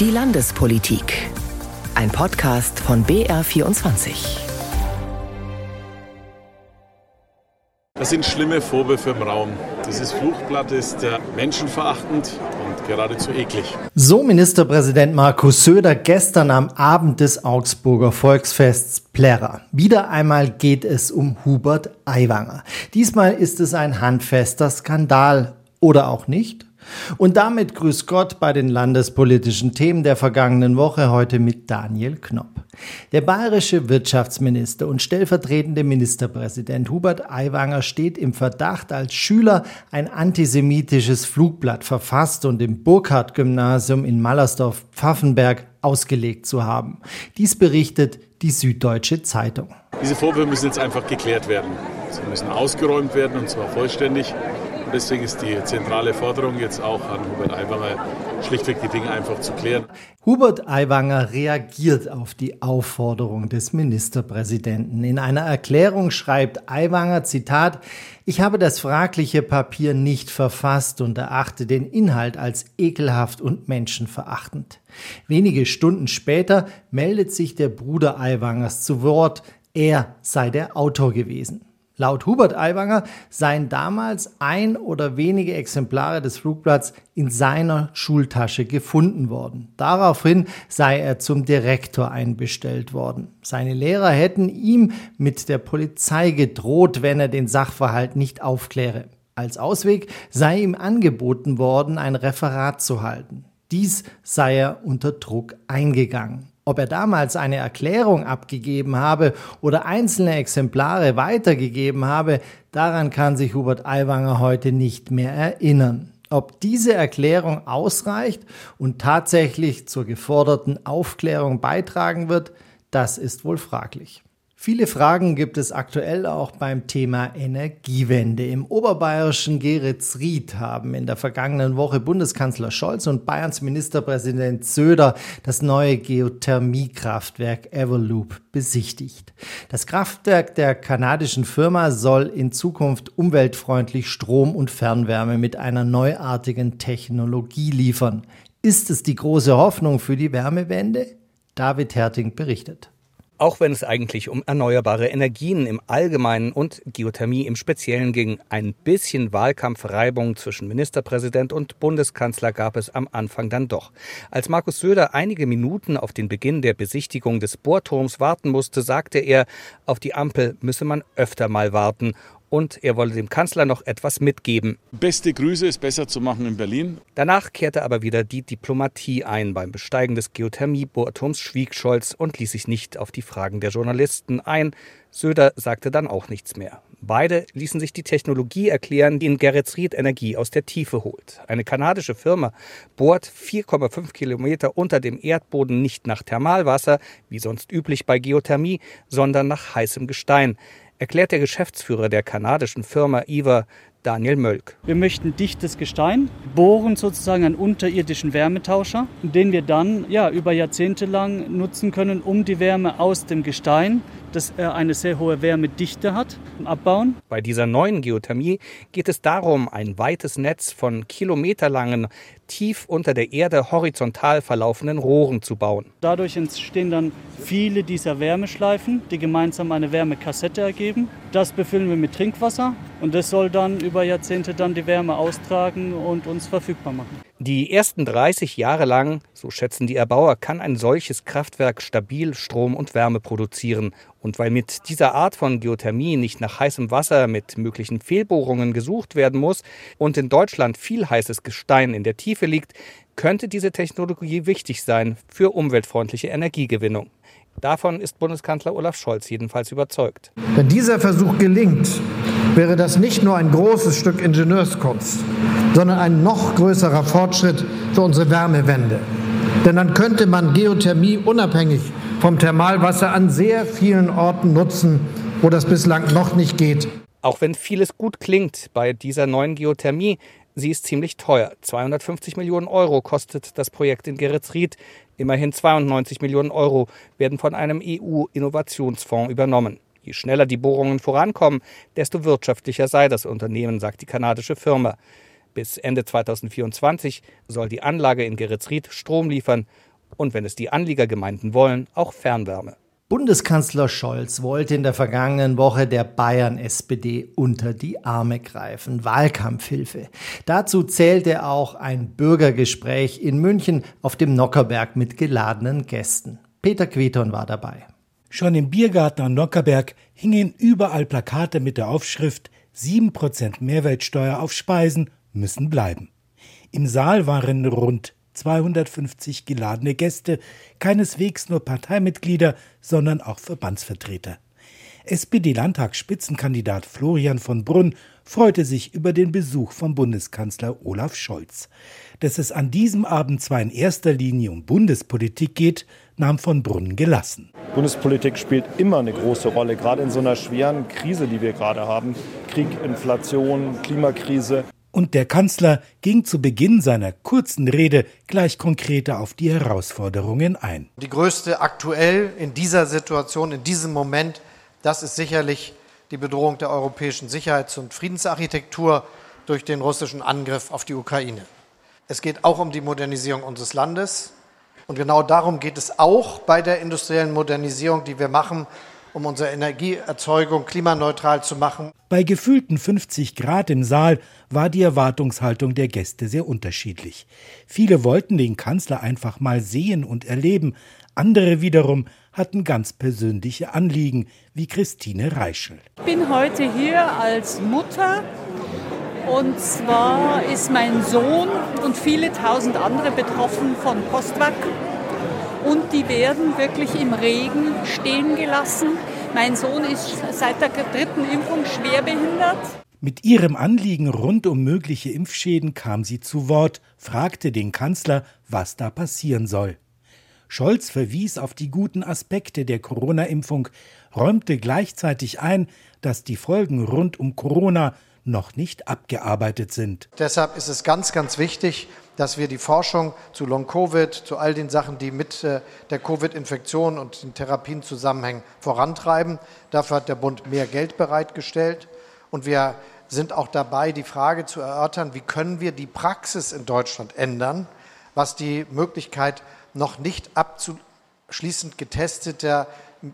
Die Landespolitik. Ein Podcast von BR24. Das sind schlimme Vorwürfe im Raum. Dieses Fluchblatt ist äh, menschenverachtend und geradezu eklig. So Ministerpräsident Markus Söder gestern am Abend des Augsburger Volksfests Plärrer. Wieder einmal geht es um Hubert Aiwanger. Diesmal ist es ein handfester Skandal. Oder auch nicht? Und damit grüß Gott bei den landespolitischen Themen der vergangenen Woche heute mit Daniel Knopp. Der bayerische Wirtschaftsminister und stellvertretende Ministerpräsident Hubert Aiwanger steht im Verdacht, als Schüler ein antisemitisches Flugblatt verfasst und im Burkhardt-Gymnasium in Mallersdorf-Pfaffenberg ausgelegt zu haben. Dies berichtet die Süddeutsche Zeitung. Diese Vorwürfe müssen jetzt einfach geklärt werden. Sie müssen ausgeräumt werden und zwar vollständig. Und deswegen ist die zentrale Forderung jetzt auch an Hubert Aiwanger, schlichtweg die Dinge einfach zu klären. Hubert Aiwanger reagiert auf die Aufforderung des Ministerpräsidenten. In einer Erklärung schreibt Aiwanger, Zitat, ich habe das fragliche Papier nicht verfasst und erachte den Inhalt als ekelhaft und menschenverachtend. Wenige Stunden später meldet sich der Bruder Aiwangers zu Wort, er sei der Autor gewesen. Laut Hubert Aiwanger seien damals ein oder wenige Exemplare des Flugblatts in seiner Schultasche gefunden worden. Daraufhin sei er zum Direktor einbestellt worden. Seine Lehrer hätten ihm mit der Polizei gedroht, wenn er den Sachverhalt nicht aufkläre. Als Ausweg sei ihm angeboten worden, ein Referat zu halten. Dies sei er unter Druck eingegangen. Ob er damals eine Erklärung abgegeben habe oder einzelne Exemplare weitergegeben habe, daran kann sich Hubert Aiwanger heute nicht mehr erinnern. Ob diese Erklärung ausreicht und tatsächlich zur geforderten Aufklärung beitragen wird, das ist wohl fraglich. Viele Fragen gibt es aktuell auch beim Thema Energiewende. Im oberbayerischen Geritzried haben in der vergangenen Woche Bundeskanzler Scholz und Bayerns Ministerpräsident Söder das neue Geothermiekraftwerk Everloop besichtigt. Das Kraftwerk der kanadischen Firma soll in Zukunft umweltfreundlich Strom und Fernwärme mit einer neuartigen Technologie liefern. Ist es die große Hoffnung für die Wärmewende? David Herting berichtet. Auch wenn es eigentlich um erneuerbare Energien im Allgemeinen und Geothermie im Speziellen ging, ein bisschen Wahlkampfreibung zwischen Ministerpräsident und Bundeskanzler gab es am Anfang dann doch. Als Markus Söder einige Minuten auf den Beginn der Besichtigung des Bohrturms warten musste, sagte er, auf die Ampel müsse man öfter mal warten und er wolle dem Kanzler noch etwas mitgeben. Beste Grüße ist besser zu machen in Berlin. Danach kehrte aber wieder die Diplomatie ein. Beim Besteigen des Geothermiebohrturms schwieg Scholz und ließ sich nicht auf die Fragen der Journalisten ein. Söder sagte dann auch nichts mehr. Beide ließen sich die Technologie erklären, die in Geretsried Energie aus der Tiefe holt. Eine kanadische Firma bohrt 4,5 Kilometer unter dem Erdboden nicht nach Thermalwasser, wie sonst üblich bei Geothermie, sondern nach heißem Gestein erklärt der Geschäftsführer der kanadischen Firma IVA Daniel Mölk. Wir möchten dichtes Gestein bohren, sozusagen einen unterirdischen Wärmetauscher, den wir dann ja, über Jahrzehnte lang nutzen können, um die Wärme aus dem Gestein, das eine sehr hohe Wärmedichte hat, abbauen. Bei dieser neuen Geothermie geht es darum, ein weites Netz von kilometerlangen, tief unter der Erde horizontal verlaufenden Rohren zu bauen. Dadurch entstehen dann viele dieser Wärmeschleifen, die gemeinsam eine Wärmekassette ergeben. Das befüllen wir mit Trinkwasser und das soll dann über Jahrzehnte dann die Wärme austragen und uns verfügbar machen. Die ersten 30 Jahre lang, so schätzen die Erbauer, kann ein solches Kraftwerk stabil Strom und Wärme produzieren. Und weil mit dieser Art von Geothermie nicht nach heißem Wasser mit möglichen Fehlbohrungen gesucht werden muss und in Deutschland viel heißes Gestein in der Tiefe liegt, könnte diese Technologie wichtig sein für umweltfreundliche Energiegewinnung. Davon ist Bundeskanzler Olaf Scholz jedenfalls überzeugt. Wenn dieser Versuch gelingt, wäre das nicht nur ein großes Stück Ingenieurskunst, sondern ein noch größerer Fortschritt für unsere Wärmewende. Denn dann könnte man Geothermie unabhängig vom Thermalwasser an sehr vielen Orten nutzen, wo das bislang noch nicht geht. Auch wenn vieles gut klingt bei dieser neuen Geothermie, sie ist ziemlich teuer. 250 Millionen Euro kostet das Projekt in Geretsried. Immerhin 92 Millionen Euro werden von einem EU-Innovationsfonds übernommen. Je schneller die Bohrungen vorankommen, desto wirtschaftlicher sei das Unternehmen, sagt die kanadische Firma. Bis Ende 2024 soll die Anlage in Geretsried Strom liefern Und wenn es die Anliegergemeinden wollen, auch Fernwärme. Bundeskanzler Scholz wollte in der vergangenen Woche der Bayern-SPD unter die Arme greifen. Wahlkampfhilfe. Dazu zählte auch ein Bürgergespräch in München auf dem Nockerberg mit geladenen Gästen. Peter Queton war dabei. Schon im Biergarten am Nockerberg hingen überall Plakate mit der Aufschrift 7% Mehrwertsteuer auf Speisen müssen bleiben. Im Saal waren rund 250 geladene Gäste, keineswegs nur Parteimitglieder, sondern auch Verbandsvertreter. SPD-Landtagsspitzenkandidat Florian von Brunn freute sich über den Besuch von Bundeskanzler Olaf Scholz. Dass es an diesem Abend zwar in erster Linie um Bundespolitik geht, nahm von Brunn gelassen. Bundespolitik spielt immer eine große Rolle, gerade in so einer schweren Krise, die wir gerade haben. Krieg, Inflation, Klimakrise. Und der Kanzler ging zu Beginn seiner kurzen Rede gleich konkreter auf die Herausforderungen ein. Die größte aktuell in dieser Situation, in diesem Moment, das ist sicherlich die Bedrohung der europäischen Sicherheits- und Friedensarchitektur durch den russischen Angriff auf die Ukraine. Es geht auch um die Modernisierung unseres Landes. Und genau darum geht es auch bei der industriellen Modernisierung, die wir machen um unsere Energieerzeugung klimaneutral zu machen. Bei gefühlten 50 Grad im Saal war die Erwartungshaltung der Gäste sehr unterschiedlich. Viele wollten den Kanzler einfach mal sehen und erleben, andere wiederum hatten ganz persönliche Anliegen, wie Christine Reischel. Ich bin heute hier als Mutter und zwar ist mein Sohn und viele tausend andere betroffen von Postwag und die werden wirklich im Regen stehen gelassen. Mein Sohn ist seit der dritten Impfung schwer behindert. Mit ihrem Anliegen rund um mögliche Impfschäden kam sie zu Wort, fragte den Kanzler, was da passieren soll. Scholz verwies auf die guten Aspekte der Corona-Impfung, räumte gleichzeitig ein, dass die Folgen rund um Corona noch nicht abgearbeitet sind. Deshalb ist es ganz, ganz wichtig, dass wir die Forschung zu Long-Covid, zu all den Sachen, die mit äh, der Covid-Infektion und den Therapien zusammenhängen, vorantreiben. Dafür hat der Bund mehr Geld bereitgestellt. Und wir sind auch dabei, die Frage zu erörtern, wie können wir die Praxis in Deutschland ändern, was die Möglichkeit noch nicht abzuschließend getesteter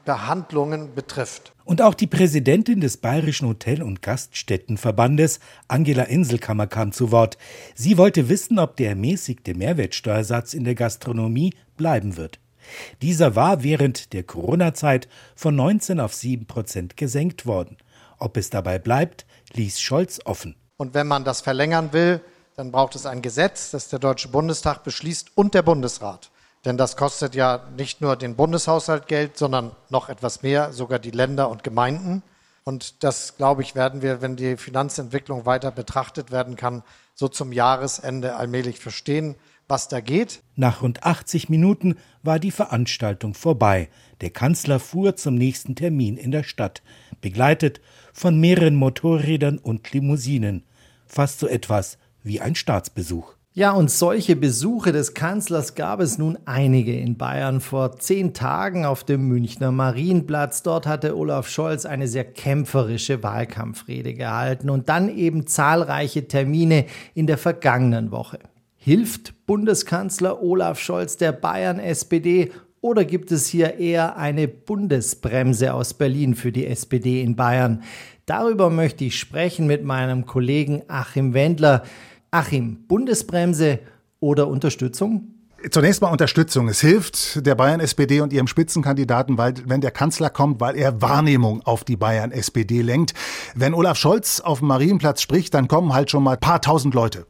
Behandlungen betrifft. Und auch die Präsidentin des Bayerischen Hotel- und Gaststättenverbandes, Angela Inselkammer, kam zu Wort. Sie wollte wissen, ob der ermäßigte Mehrwertsteuersatz in der Gastronomie bleiben wird. Dieser war während der Corona-Zeit von 19 auf 7 Prozent gesenkt worden. Ob es dabei bleibt, ließ Scholz offen. Und wenn man das verlängern will, dann braucht es ein Gesetz, das der Deutsche Bundestag beschließt und der Bundesrat. Denn das kostet ja nicht nur den Bundeshaushalt Geld, sondern noch etwas mehr, sogar die Länder und Gemeinden. Und das, glaube ich, werden wir, wenn die Finanzentwicklung weiter betrachtet werden kann, so zum Jahresende allmählich verstehen, was da geht. Nach rund 80 Minuten war die Veranstaltung vorbei. Der Kanzler fuhr zum nächsten Termin in der Stadt, begleitet von mehreren Motorrädern und Limousinen. Fast so etwas wie ein Staatsbesuch. Ja, und solche Besuche des Kanzlers gab es nun einige in Bayern. Vor zehn Tagen auf dem Münchner Marienplatz. Dort hatte Olaf Scholz eine sehr kämpferische Wahlkampfrede gehalten und dann eben zahlreiche Termine in der vergangenen Woche. Hilft Bundeskanzler Olaf Scholz der Bayern-SPD oder gibt es hier eher eine Bundesbremse aus Berlin für die SPD in Bayern? Darüber möchte ich sprechen mit meinem Kollegen Achim Wendler. Achim, Bundesbremse oder Unterstützung? Zunächst mal Unterstützung. Es hilft der Bayern-SPD und ihrem Spitzenkandidaten, weil, wenn der Kanzler kommt, weil er Wahrnehmung auf die Bayern-SPD lenkt. Wenn Olaf Scholz auf dem Marienplatz spricht, dann kommen halt schon mal paar tausend Leute.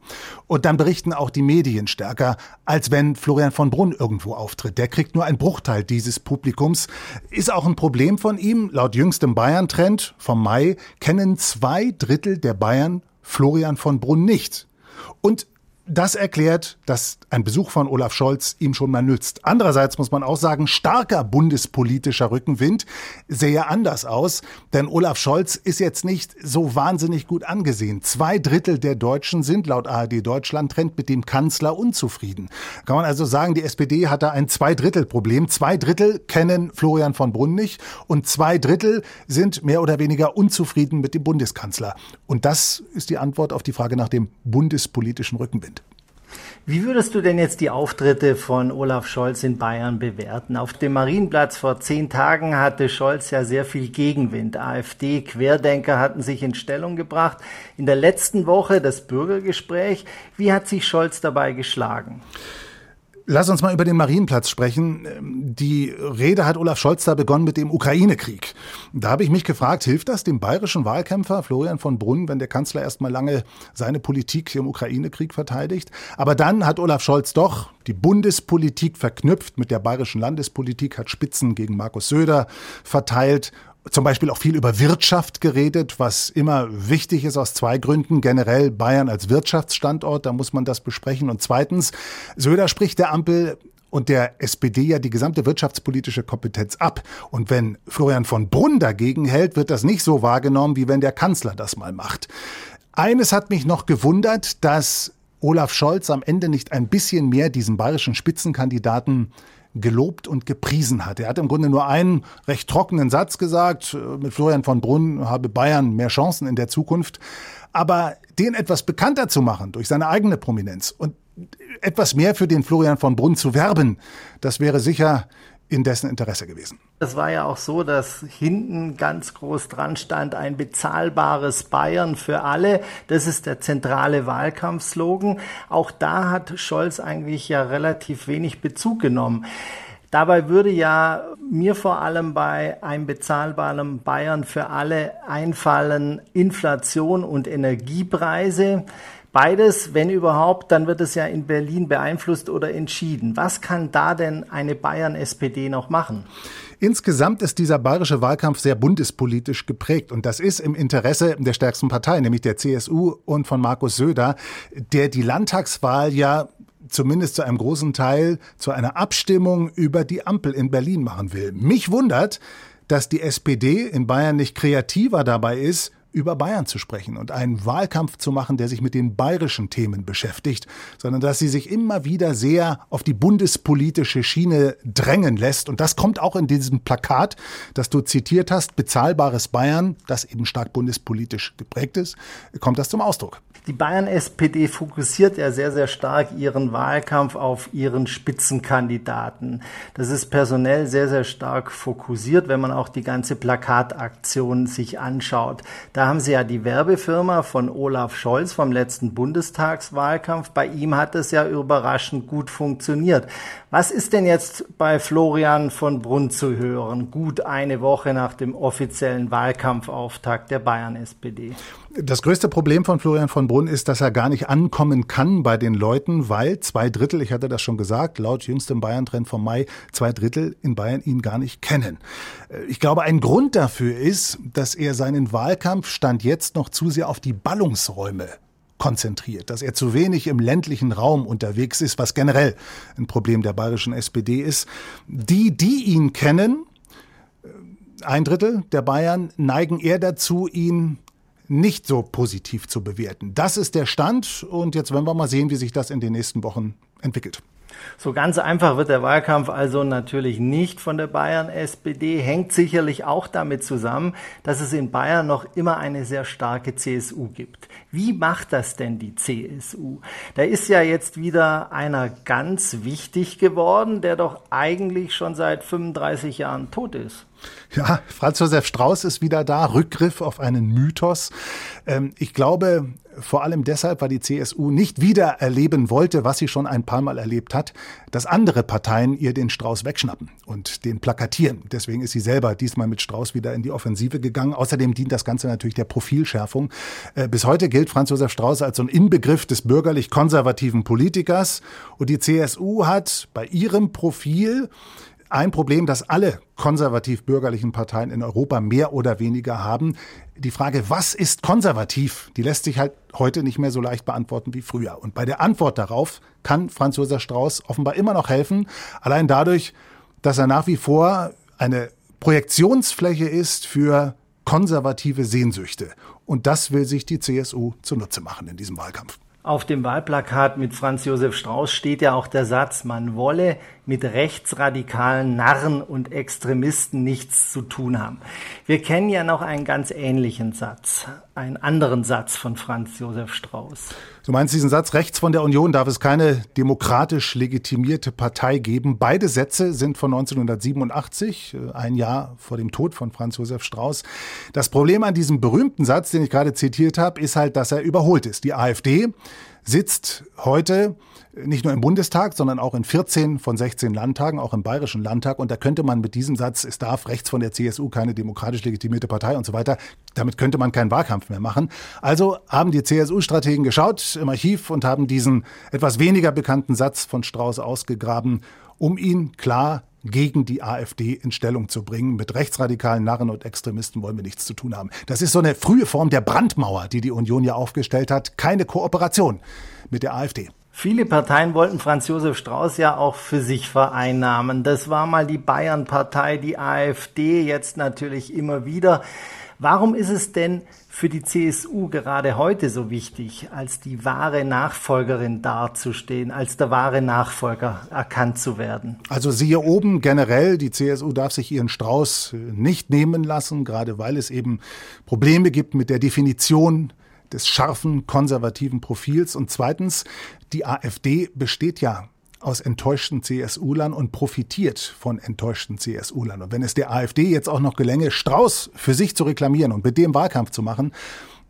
Und dann berichten auch die Medien stärker, als wenn Florian von Brunn irgendwo auftritt. Der kriegt nur einen Bruchteil dieses Publikums. Ist auch ein Problem von ihm. Laut jüngstem Bayern-Trend vom Mai kennen zwei Drittel der Bayern Florian von Brunn nicht. Und das erklärt, dass ein Besuch von Olaf Scholz ihm schon mal nützt. Andererseits muss man auch sagen, starker bundespolitischer Rückenwind sähe anders aus, denn Olaf Scholz ist jetzt nicht so wahnsinnig gut angesehen. Zwei Drittel der Deutschen sind laut ARD Deutschland Trend mit dem Kanzler unzufrieden. Kann man also sagen, die SPD hat da ein Zwei-Drittel-Problem. Zwei Drittel kennen Florian von Brunn nicht und zwei Drittel sind mehr oder weniger unzufrieden mit dem Bundeskanzler. Und das ist die Antwort auf die Frage nach dem bundespolitischen Rückenwind. Wie würdest du denn jetzt die Auftritte von Olaf Scholz in Bayern bewerten? Auf dem Marienplatz vor zehn Tagen hatte Scholz ja sehr viel Gegenwind. AfD, Querdenker hatten sich in Stellung gebracht. In der letzten Woche das Bürgergespräch. Wie hat sich Scholz dabei geschlagen? Lass uns mal über den Marienplatz sprechen. Die Rede hat Olaf Scholz da begonnen mit dem Ukraine-Krieg. Da habe ich mich gefragt, hilft das dem bayerischen Wahlkämpfer Florian von Brunn, wenn der Kanzler erst mal lange seine Politik im Ukraine-Krieg verteidigt? Aber dann hat Olaf Scholz doch die Bundespolitik verknüpft mit der bayerischen Landespolitik, hat Spitzen gegen Markus Söder verteilt zum Beispiel auch viel über Wirtschaft geredet, was immer wichtig ist aus zwei Gründen. Generell Bayern als Wirtschaftsstandort, da muss man das besprechen. Und zweitens, Söder spricht der Ampel und der SPD ja die gesamte wirtschaftspolitische Kompetenz ab. Und wenn Florian von Brunn dagegen hält, wird das nicht so wahrgenommen, wie wenn der Kanzler das mal macht. Eines hat mich noch gewundert, dass Olaf Scholz am Ende nicht ein bisschen mehr diesen bayerischen Spitzenkandidaten gelobt und gepriesen hat. Er hat im Grunde nur einen recht trockenen Satz gesagt. Mit Florian von Brunn habe Bayern mehr Chancen in der Zukunft. Aber den etwas bekannter zu machen durch seine eigene Prominenz und etwas mehr für den Florian von Brunn zu werben, das wäre sicher in dessen Interesse gewesen. Es war ja auch so, dass hinten ganz groß dran stand, ein bezahlbares Bayern für alle. Das ist der zentrale Wahlkampfslogan. Auch da hat Scholz eigentlich ja relativ wenig Bezug genommen. Dabei würde ja mir vor allem bei einem bezahlbaren Bayern für alle einfallen Inflation und Energiepreise. Beides, wenn überhaupt, dann wird es ja in Berlin beeinflusst oder entschieden. Was kann da denn eine Bayern-SPD noch machen? Insgesamt ist dieser bayerische Wahlkampf sehr bundespolitisch geprägt und das ist im Interesse der stärksten Partei, nämlich der CSU und von Markus Söder, der die Landtagswahl ja zumindest zu einem großen Teil zu einer Abstimmung über die Ampel in Berlin machen will. Mich wundert, dass die SPD in Bayern nicht kreativer dabei ist, über Bayern zu sprechen und einen Wahlkampf zu machen, der sich mit den bayerischen Themen beschäftigt, sondern dass sie sich immer wieder sehr auf die bundespolitische Schiene drängen lässt. Und das kommt auch in diesem Plakat, das du zitiert hast, bezahlbares Bayern, das eben stark bundespolitisch geprägt ist, kommt das zum Ausdruck. Die Bayern-SPD fokussiert ja sehr, sehr stark ihren Wahlkampf auf ihren Spitzenkandidaten. Das ist personell sehr, sehr stark fokussiert, wenn man auch die ganze Plakataktion sich anschaut. Da haben Sie ja die Werbefirma von Olaf Scholz vom letzten Bundestagswahlkampf. Bei ihm hat es ja überraschend gut funktioniert. Was ist denn jetzt bei Florian von Brunn zu hören, gut eine Woche nach dem offiziellen Wahlkampfauftakt der Bayern-SPD? Das größte Problem von Florian von Brunn ist, dass er gar nicht ankommen kann bei den Leuten, weil zwei Drittel, ich hatte das schon gesagt, laut jüngstem Bayern-Trend vom Mai, zwei Drittel in Bayern ihn gar nicht kennen. Äh, ich glaube, ein Grund dafür ist, dass er seinen Wahlkampf stand jetzt noch zu sehr auf die Ballungsräume konzentriert, dass er zu wenig im ländlichen Raum unterwegs ist, was generell ein Problem der bayerischen SPD ist. Die, die ihn kennen, äh, ein Drittel der Bayern neigen eher dazu, ihn nicht so positiv zu bewerten. Das ist der Stand und jetzt werden wir mal sehen, wie sich das in den nächsten Wochen entwickelt. So ganz einfach wird der Wahlkampf also natürlich nicht von der Bayern-SPD, hängt sicherlich auch damit zusammen, dass es in Bayern noch immer eine sehr starke CSU gibt. Wie macht das denn die CSU? Da ist ja jetzt wieder einer ganz wichtig geworden, der doch eigentlich schon seit 35 Jahren tot ist. Ja, Franz Josef Strauß ist wieder da, Rückgriff auf einen Mythos. Ähm, ich glaube, vor allem deshalb, weil die CSU nicht wieder erleben wollte, was sie schon ein paar Mal erlebt hat, dass andere Parteien ihr den Strauß wegschnappen und den plakatieren. Deswegen ist sie selber diesmal mit Strauß wieder in die Offensive gegangen. Außerdem dient das Ganze natürlich der Profilschärfung. Äh, bis heute gilt Franz Josef Strauß als so ein Inbegriff des bürgerlich-konservativen Politikers. Und die CSU hat bei ihrem Profil ein Problem, das alle konservativ-bürgerlichen Parteien in Europa mehr oder weniger haben. Die Frage, was ist konservativ, die lässt sich halt heute nicht mehr so leicht beantworten wie früher. Und bei der Antwort darauf kann Franz Josef Strauß offenbar immer noch helfen, allein dadurch, dass er nach wie vor eine Projektionsfläche ist für konservative Sehnsüchte. Und das will sich die CSU zunutze machen in diesem Wahlkampf. Auf dem Wahlplakat mit Franz Josef Strauß steht ja auch der Satz, man wolle mit rechtsradikalen Narren und Extremisten nichts zu tun haben. Wir kennen ja noch einen ganz ähnlichen Satz, einen anderen Satz von Franz Josef Strauß. Du meinst diesen Satz, rechts von der Union darf es keine demokratisch legitimierte Partei geben. Beide Sätze sind von 1987, äh, ein Jahr vor dem Tod von Franz Josef Strauß. Das Problem an diesem berühmten Satz, den ich gerade zitiert habe, ist halt, dass er überholt ist. Die AfD sitzt heute nicht nur im Bundestag, sondern auch in 14 von 16 Landtagen, auch im Bayerischen Landtag. Und da könnte man mit diesem Satz, es darf rechts von der CSU keine demokratisch legitimierte Partei und so weiter, damit könnte man keinen Wahlkampf mehr machen. Also haben die CSU-Strategen geschaut im Archiv und haben diesen etwas weniger bekannten Satz von Strauß ausgegraben, um ihn klar gegen die AfD in Stellung zu bringen. Mit rechtsradikalen Narren und Extremisten wollen wir nichts zu tun haben. Das ist so eine frühe Form der Brandmauer, die die Union ja aufgestellt hat. Keine Kooperation mit der AfD. Viele Parteien wollten Franz Josef Strauß ja auch für sich vereinnahmen. Das war mal die Bayern-Partei, die AfD, jetzt natürlich immer wieder. Warum ist es denn für die CSU gerade heute so wichtig, als die wahre Nachfolgerin dazustehen, als der wahre Nachfolger erkannt zu werden? Also siehe oben generell, die CSU darf sich ihren Strauß nicht nehmen lassen, gerade weil es eben Probleme gibt mit der Definition des scharfen konservativen Profils. Und zweitens, die AfD besteht ja aus enttäuschten CSU-Lern und profitiert von enttäuschten CSU-Lern. Und wenn es der AfD jetzt auch noch gelänge, Strauß für sich zu reklamieren und mit dem Wahlkampf zu machen,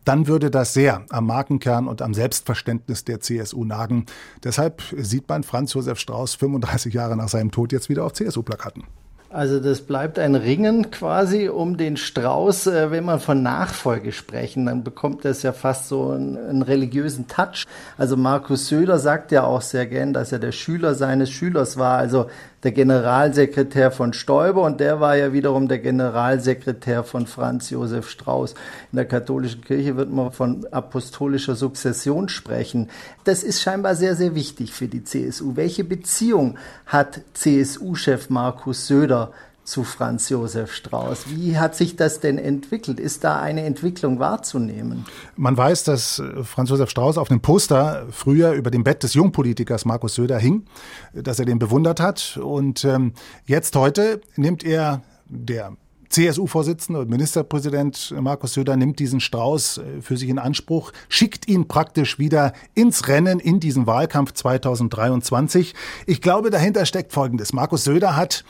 dann würde das sehr am Markenkern und am Selbstverständnis der CSU nagen. Deshalb sieht man Franz Josef Strauß 35 Jahre nach seinem Tod jetzt wieder auf CSU-Plakaten. Also das bleibt ein Ringen quasi um den Strauß. Äh, wenn man von Nachfolge sprechen, dann bekommt das ja fast so einen, einen, religiösen Touch. Also Markus Söder sagt ja auch sehr gern, dass er der Schüler seines Schülers war. Also der Generalsekretär von Stoiber und der war ja wiederum der Generalsekretär von Franz Josef Strauß. In der katholischen Kirche wird man von apostolischer Sukzession sprechen. Das ist scheinbar sehr, sehr wichtig für die CSU. Welche Beziehung hat CSU-Chef Markus Söder zu Franz Josef Strauß. Wie hat sich das denn entwickelt? Ist da eine Entwicklung wahrzunehmen? Man weiß, dass äh, Franz Josef Strauß auf einem Poster früher über dem Bett des Jungpolitikers Markus Söder hing, dass er den bewundert hat. Und ähm, jetzt heute nimmt er der CSU-Vorsitzende und Ministerpräsident Markus Söder nimmt diesen Strauß äh, für sich in Anspruch, schickt ihn praktisch wieder ins Rennen in diesen Wahlkampf 2023. Ich glaube, dahinter steckt Folgendes. Markus Söder hat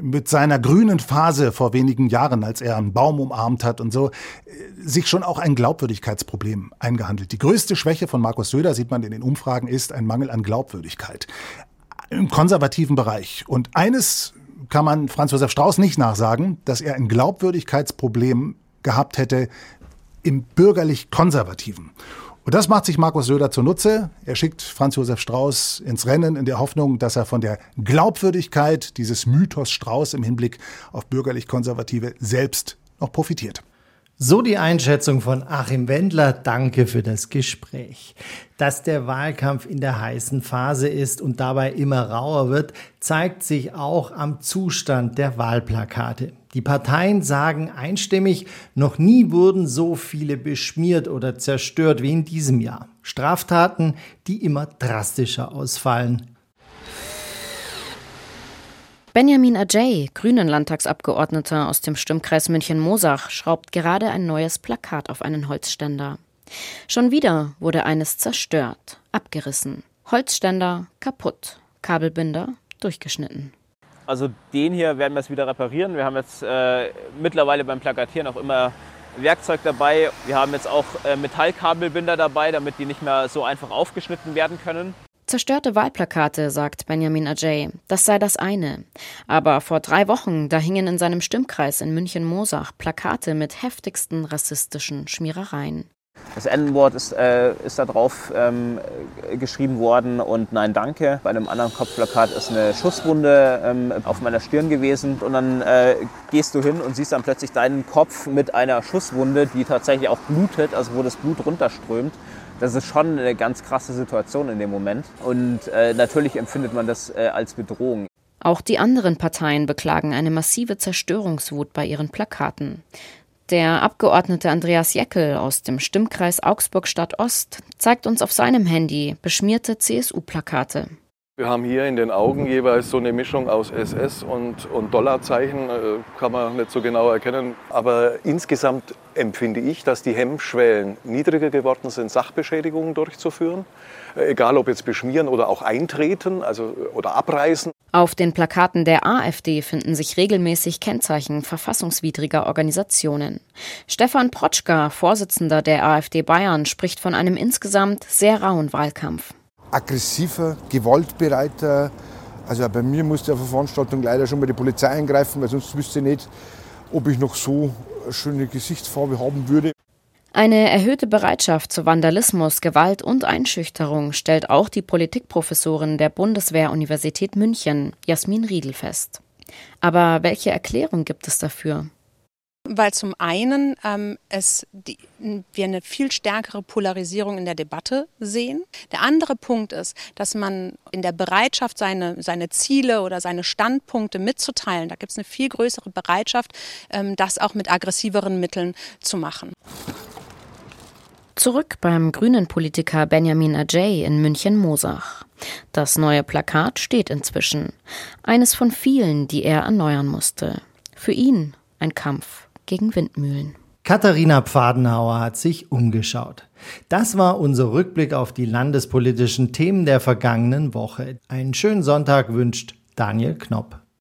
mit seiner grünen Phase vor wenigen Jahren, als er einen Baum umarmt hat und so, sich schon auch ein Glaubwürdigkeitsproblem eingehandelt. Die größte Schwäche von Markus Söder, sieht man in den Umfragen, ist ein Mangel an Glaubwürdigkeit im konservativen Bereich. Und eines kann man Franz Josef Strauß nicht nachsagen, dass er ein Glaubwürdigkeitsproblem gehabt hätte im bürgerlich-konservativen. Und das macht sich Markus Söder zunutze. Er schickt Franz Josef Strauß ins Rennen in der Hoffnung, dass er von der Glaubwürdigkeit dieses Mythos Strauß im Hinblick auf bürgerlich-konservative selbst noch profitiert. So die Einschätzung von Achim Wendler. Danke für das Gespräch. Dass der Wahlkampf in der heißen Phase ist und dabei immer rauer wird, zeigt sich auch am Zustand der Wahlplakate. Die Parteien sagen einstimmig, noch nie wurden so viele beschmiert oder zerstört wie in diesem Jahr. Straftaten, die immer drastischer ausfallen. Benjamin Ajay, Grünen Landtagsabgeordneter aus dem Stimmkreis München-Mosach, schraubt gerade ein neues Plakat auf einen Holzständer. Schon wieder wurde eines zerstört, abgerissen. Holzständer kaputt, Kabelbinder durchgeschnitten. Also den hier werden wir jetzt wieder reparieren. Wir haben jetzt äh, mittlerweile beim Plakatieren auch immer Werkzeug dabei. Wir haben jetzt auch äh, Metallkabelbinder dabei, damit die nicht mehr so einfach aufgeschnitten werden können. Zerstörte Wahlplakate, sagt Benjamin Ajay. Das sei das eine. Aber vor drei Wochen, da hingen in seinem Stimmkreis in München-Mosach Plakate mit heftigsten rassistischen Schmierereien. Das N-Wort ist, äh, ist da drauf ähm, geschrieben worden und Nein Danke. Bei einem anderen Kopfplakat ist eine Schusswunde ähm, auf meiner Stirn gewesen. Und dann äh, gehst du hin und siehst dann plötzlich deinen Kopf mit einer Schusswunde, die tatsächlich auch blutet, also wo das Blut runterströmt. Das ist schon eine ganz krasse Situation in dem Moment. Und äh, natürlich empfindet man das äh, als Bedrohung. Auch die anderen Parteien beklagen eine massive Zerstörungswut bei ihren Plakaten. Der Abgeordnete Andreas Jeckel aus dem Stimmkreis Augsburg Stadt Ost zeigt uns auf seinem Handy beschmierte CSU-Plakate. Wir haben hier in den Augen jeweils so eine Mischung aus SS und, und Dollarzeichen, äh, kann man nicht so genau erkennen. Aber insgesamt empfinde ich, dass die Hemmschwellen niedriger geworden sind, Sachbeschädigungen durchzuführen. Äh, egal ob jetzt beschmieren oder auch eintreten also, oder abreißen. Auf den Plakaten der AfD finden sich regelmäßig Kennzeichen verfassungswidriger Organisationen. Stefan Protschka, Vorsitzender der AfD Bayern, spricht von einem insgesamt sehr rauen Wahlkampf aggressiver, gewaltbereiter. Also bei mir musste auf der Veranstaltung leider schon mal die Polizei eingreifen, weil sonst wüsste ich nicht, ob ich noch so eine schöne Gesichtsfarbe haben würde. Eine erhöhte Bereitschaft zu Vandalismus, Gewalt und Einschüchterung stellt auch die Politikprofessorin der Bundeswehr-Universität München, Jasmin Riedel, fest. Aber welche Erklärung gibt es dafür? Weil zum einen ähm, es die, wir eine viel stärkere Polarisierung in der Debatte sehen. Der andere Punkt ist, dass man in der Bereitschaft, seine, seine Ziele oder seine Standpunkte mitzuteilen, da gibt es eine viel größere Bereitschaft, ähm, das auch mit aggressiveren Mitteln zu machen. Zurück beim grünen Politiker Benjamin Ajay in München-Mosach. Das neue Plakat steht inzwischen. Eines von vielen, die er erneuern musste. Für ihn ein Kampf gegen Windmühlen. Katharina Pfadenhauer hat sich umgeschaut. Das war unser Rückblick auf die landespolitischen Themen der vergangenen Woche. Einen schönen Sonntag wünscht Daniel Knopp.